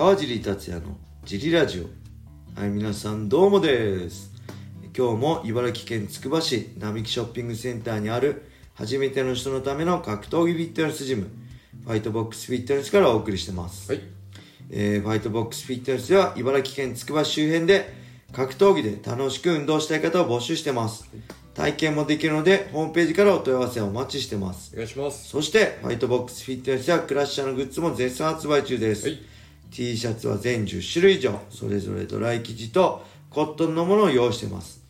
川尻達也のジリラジオ。はい皆さんどうもです。今日も茨城県つくば市並木ショッピングセンターにある初めての人のための格闘技フィットネスジムファイトボックスフィットネスからお送りしてます、はい。えーファイトボックスフィットネスでは茨城県つくば市周辺で格闘技で楽しく運動したい方を募集してます。体験もできるのでホームページからお問い合わせをお待ちしてます。お願いします。そしてファイトボックスフィットネスやクラッシャーのグッズも絶賛発売中です、はい T シャツは全10種類以上それぞれドライ生地とコットンのものを用意してます。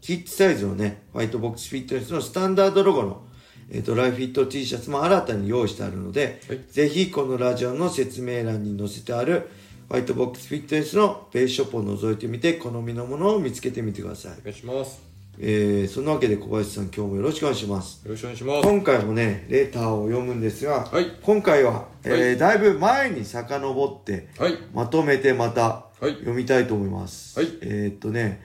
キッズサイズのねファイトボックスフィットネスのスタンダードロゴのえードライフィット T シャツも新たに用意してあるので、はい。ぜひこのラジオの説明欄に載せてあるファイトボックスフィットネスのベースショップを覗いてみて好みのものを見つけてみてください、お願いします。えー、そんなわけで小林さん今日もよろしくお願いします。よろしくお願いします。今回もねレターを読むんですが、はい。今回は、えーはい。だいぶ前に遡ってはい。まとめてまたはい。読みたいと思います、はい。えーっとね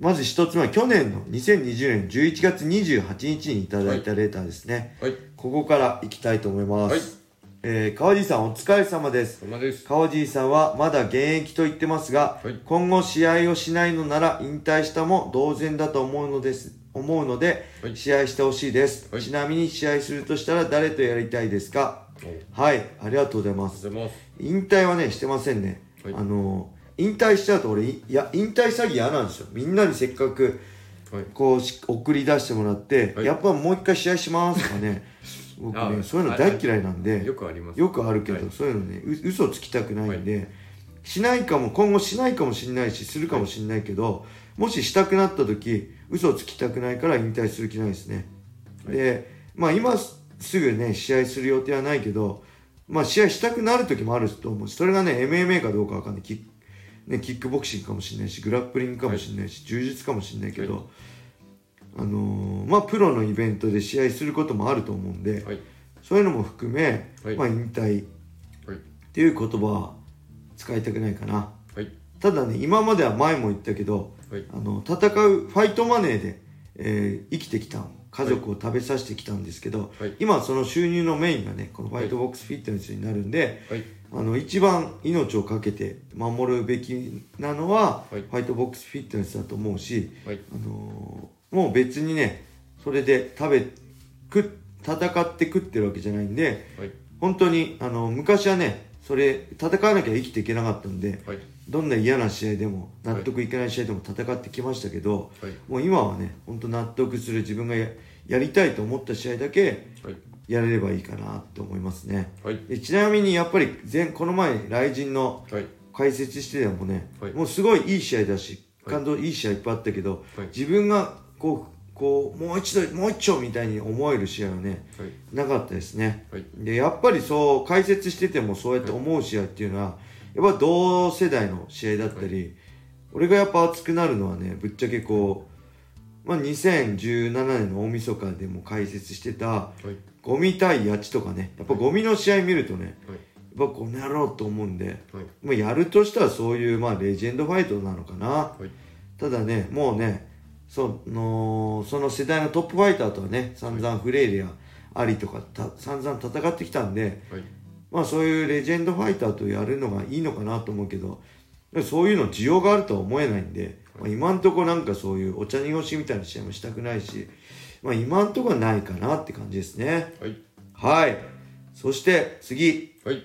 まず一つ目は去年の2020年11月28日にいただいたレターですね、はい。ここからいきたいと思います、はいえー川地さんお疲れ様です。です。川地さんはまだ現役と言ってますが、はい。今後試合をしないのなら引退したも同然だと思うのです思うので、はい。試合してほしいです、はい。ちなみに試合するとしたら誰とやりたいですか？はいありがとうございます。ます。引退はねしてませんね、はい。あの引退しちゃうと俺いいや引退詐欺嫌なんですよ。みんなにせっかくはい。こうし送り出してもらって、はい。やっぱもう一回試合しますとかね 僕ねあそういうの大嫌いなんでよくあります。よくあるけど、はい。そういうのねう嘘つきたくないんで、しないかも今後しないかもしれないしするかもしれないけど、もししたくなった時嘘つきたくないから引退する気ないですね、はい。でまあ今すぐね試合する予定はないけどまあ試合したくなる時もあると思うしそれがね MMA かどうかわかんない。キッ,、ね、キックボクシングかもしれないしグラップリングかもしれないし、柔術かもしれないけど、はいあのーまあプロのイベントで試合することもあると思うんで、はい。そういうのも含め、はいまあ引退はい。っていう言葉は使いたくないかなはい。ただね今までは前も言ったけどはい。あの戦うファイトマネーで、えー生きてきた家族を食べさせてきたんですけど、はい今はその収入のメインがねこのファイトボックスフィットネスになるんで、はい。あの一番命を懸けて守るべきなのは、はいファイトボックスフィットネスだと思うし、はい。あのーもう別にねそれで食べ食戦って食ってるわけじゃないんではい。本当にあの昔はねそれ戦わなきゃ生きていけなかったんではい。どんな嫌な試合でも納得いかない試合でも戦ってきましたけど、はい。もう今はね本当納得する自分がややりたいと思った試合だけはい。やれればいいかなって思いますねはい。でちなみにやっぱり前この前雷神のはい。解説しててもね、はいもうすごいいい試合だしはい感動いい試合いっぱいあったけど、はい自分がこうこうもう一度もう一丁みたいに思える試合はねはい。なかったですねはい。でやっぱりそう解説しててもそうやって思う試合っていうのは、やっぱ同世代の試合だったり、俺がやっぱ熱くなるのはねぶっちゃけこう、まあ、2017年の大晦日でも解説してたはい。ゴミ対ヤチとかねやっぱゴミの試合見るとねはい。やっぱこの野郎と思うんで、はい。まあ、やるとしたらそういうまあレジェンドファイトなのかなはい。ただねもうねそのその世代のトップファイターとはね散々フレイレやアリとかた散々戦ってきたんではい。まあそういうレジェンドファイターとやるのがいいのかなと思うけどそういうの需要があるとは思えないんで、まあ、今んとこなんかそういうお茶濁しみたいな試合もしたくないし、まあ、今んとこはないかなって感じですねはい。はいそして次、はい。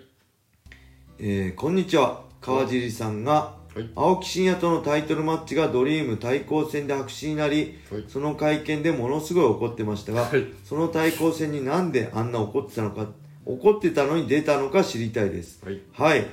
えーこんにちは川尻さんがはい。青木真也とのタイトルマッチがドリーム対抗戦で白紙になりはい。その会見でものすごい怒ってましたが、はいその対抗戦になんであんな怒ってたのか怒ってたのに出たのか知りたいですはい。はい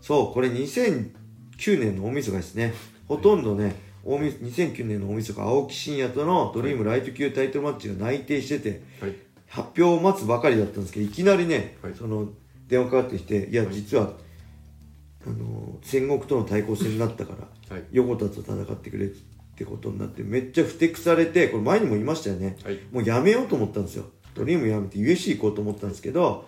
そうこれ2009年の大晦日ですねほとんどね大み2009年の大晦日青木真也とのドリームライト級タイトルマッチが内定しててはい。発表を待つばかりだったんですけどいきなりね、はいその電話かかってきていやはい実は、あの戦国との対抗戦になったからはい。横田と戦ってくれってことになってめっちゃふてくされてこれ前にも言いましたよねはい。もうやめようと思ったんですよドリームやめて USC 行こうと思ったんですけど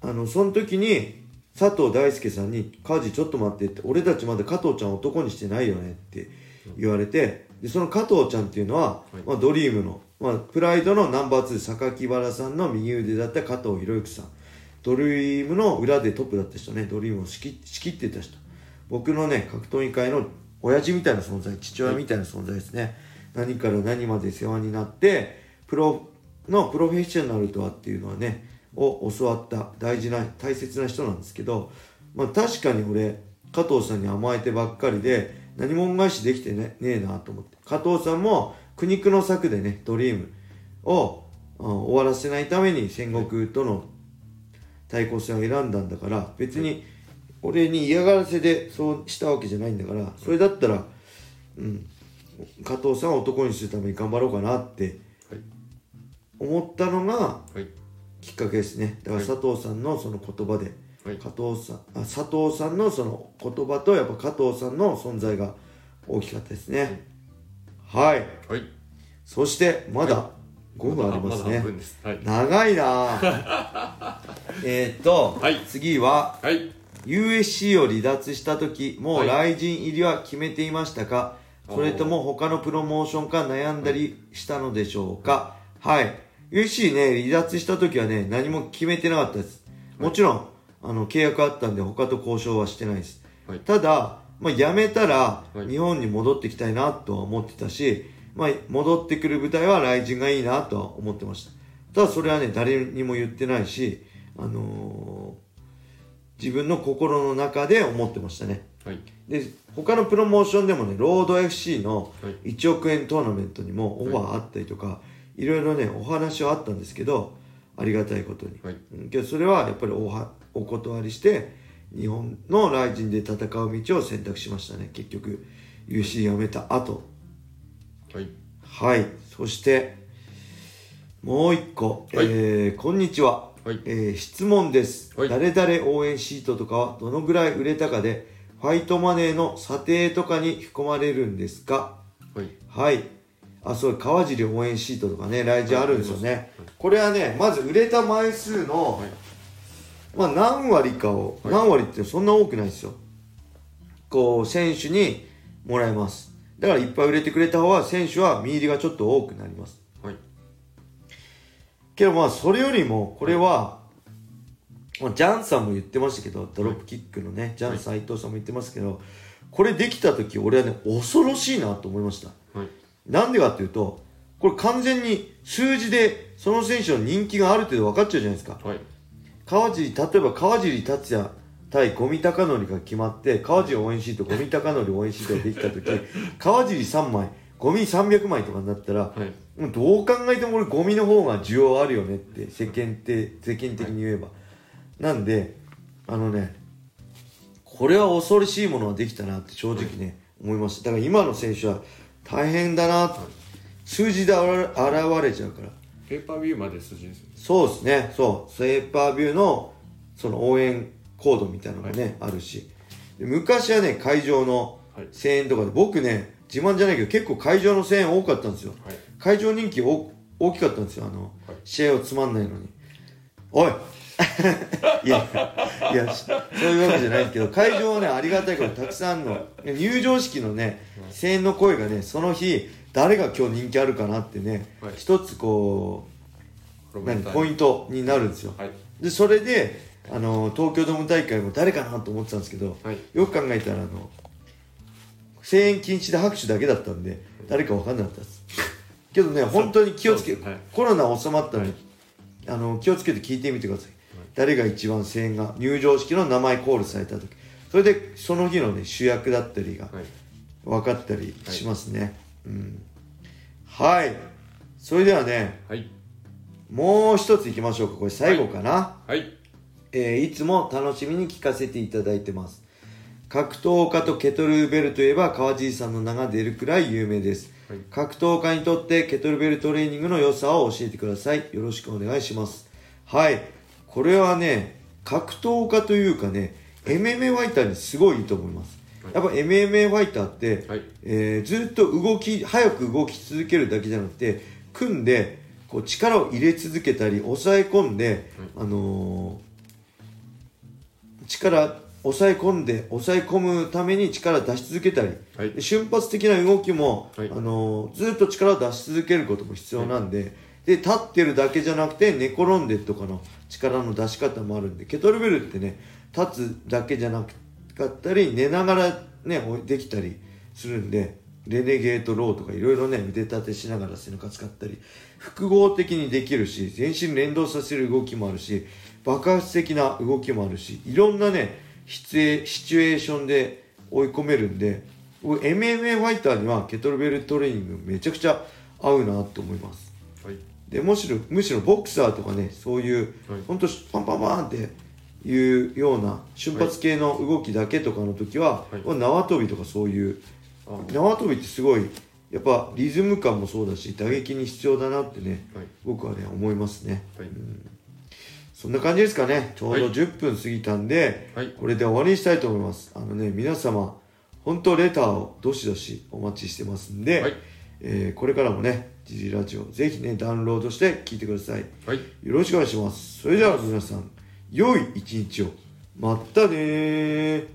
あのその時に佐藤大輔さんに「カジちょっと待って」って「俺たちまだ加藤ちゃん男にしてないよね」って言われてでその加藤ちゃんっていうのは、はいまあ、ドリームの、まあ、プライドのナンバー2榊原さんの右腕だった加藤博之さんドリームの裏でトップだった人ね。ドリームを仕切仕切ってた人。僕のね格闘技界の親父みたいな存在父親みたいな存在ですね、何から何まで世話になってプロのプロフェッショナルとはっていうのはねを教わった大事な大切な人なんですけど、まあ、確かに俺加藤さんに甘えてばっかりで何も恩返しできてねねえなと思って。加藤さんも苦肉の策でねドリームを、うん終わらせないために戦国との対抗戦を選んだんだから別に俺に嫌がらせでそうしたわけじゃないんだからそれだったら、うん、加藤さんを男にするために頑張ろうかなってはい。思ったのがはい。きっかけですね。だから佐藤さんのその言葉で、はい。加藤さんあ佐藤さんのその言葉とやっぱ加藤さんの存在が大きかったですね。はい。はい。そしてまだ5分ありますね、まだ半分です。はい。長いな。あ えーっと、はい。次ははい。USC を離脱した時もうはい。来陣入りは決めていましたか、それとも他のプロモーションか悩んだりしたのでしょうか？はい。USC ね離脱した時はね何も決めてなかったです。もちろんあの契約あったんで他と交渉はしてないです、はい。ただ、まあ、辞めたらはい。日本に戻ってきたいなとは思ってたし、まあ、戻ってくる舞台は来陣がいいなとは思ってました。ただそれはね誰にも言ってないしあのー自分の心の中で思ってましたね。はい。で他のプロモーションでもねロード FC のはい。1億円トーナメントにもオファーあったりとか、い、ろいろねお話はあったんですけどありがたいことに、はい。うんけどそれはやっぱりおはお断りして日本のライジンで戦う道を選択しましたね。結局 UC 辞めた後はい。はい。そしてもう一個、はい。えーこんにちは、はい。えー質問です、はい。誰々応援シートとかはどのぐらい売れたかでファイトマネーの査定とかに含まれるんですか？はい。はい。あそう川尻応援シートとかね来時あるんですよね、はい。これはねまず売れた枚数の、はい。まあ何割かを、はい。何割ってそんな多くないですよ。こう選手にもらえますだからいっぱい売れてくれた方は選手は見入りがちょっと多くなります。はい。けどまあそれよりもこれは、まあ、ジャンさんも言ってましたけどドロップキックのね、ジャン斎藤さんも言ってますけどこれできた時俺はね恐ろしいなと思いました。はい。なんでかっていうとこれ完全に数字でその選手の人気がある程度分かっちゃうじゃないですか。はい。川尻例えば川尻達也対五味隆則が決まって川尻応援シート五味隆則応援シートができた時 川尻3枚五味300枚とかになったらはい。もうどう考えても俺ゴミの方が需要あるよねって世間って世間的に言えば、なんであのねこれは恐ろしいものができたなって正直ね、思いました。だから今の選手は大変だなと、数字で現れちゃうから。ペーパービューまで数字ですよね。そうですね。そう。セーパービューのその応援コードみたいなのがね、あるし。で昔はね会場のはい。声援とかで僕ね自慢じゃないけど結構会場の声援多かったんですよ。はい。会場人気お大きかったんですよ。あの、はい。試合をつまんないのに。おい！いやいやしそういうわけじゃないけど会場はねありがたいことたくさんの入場式のね声援の声がねその日誰が今日人気あるかなってね、はい。一つこう何ポインントになるんですよ。はい。でそれであの東京ドーム大会も誰かなと思ってたんですけど、はい。よく考えたらあの声援禁止で拍手だけだったんで誰か分かんなかったです。けどね本当に気をつけ、はい。コロナ収まったら、あの気をつけて聞いてみてください、誰が一番声援が入場式の名前コールされた時。それでその日のね主役だったりがはい。分かったりしますね、うん。はい。それではねはい。もう一ついきましょうか。これ最後かな、はいえーいつも楽しみに聞かせていただいてます。格闘家とケトルベルといえば川尻さんの名が出るくらい有名です、はい。格闘家にとってケトルベルトレーニングの良さを教えてください。よろしくお願いします。はい。これはね格闘家というかね MMA ファイターにすごいいいと思います。はい。やっぱ MMA ファイターって、はい。えーずっと動き早く動き続けるだけじゃなくて組んでこう力を入れ続けたり抑え込んで、あのー力抑え込んで抑え込むために力を出し続けたり、はい。で瞬発的な動きも、はい。あのーずっと力を出し続けることも必要なんで、で立ってるだけじゃなくて寝転んでとかの力の出し方もあるんでケトルベルってね立つだけじゃなかったり寝ながらねできたりするんでレネゲートローとかいろいろね腕立てしながら背中使ったり複合的にできるし全身連動させる動きもあるし爆発的な動きもあるしいろんなねシチュエーションで追い込めるんで僕 MMA ファイターにはケトルベルトレーニングめちゃくちゃ合うなと思います。はい。でむしろむしろボクサーとかねそういう、はい。ほんとパンパンパンっていうような瞬発系の動きだけとかの時は、はい。縄跳びとかそういうあ縄跳びってすごいやっぱリズム感もそうだし打撃に必要だなってねはい。僕はね思いますね。はいそんな感じですかね。ちょうどはい。10分過ぎたんで、はい。これで終わりにしたいと思います。あのね皆様本当レターをどしどしお待ちしてますんで、はい。えーこれからもねジジラジオぜひねダウンロードして聞いてください。はい。よろしくお願いします。それでは皆さん良い一日を。まったねー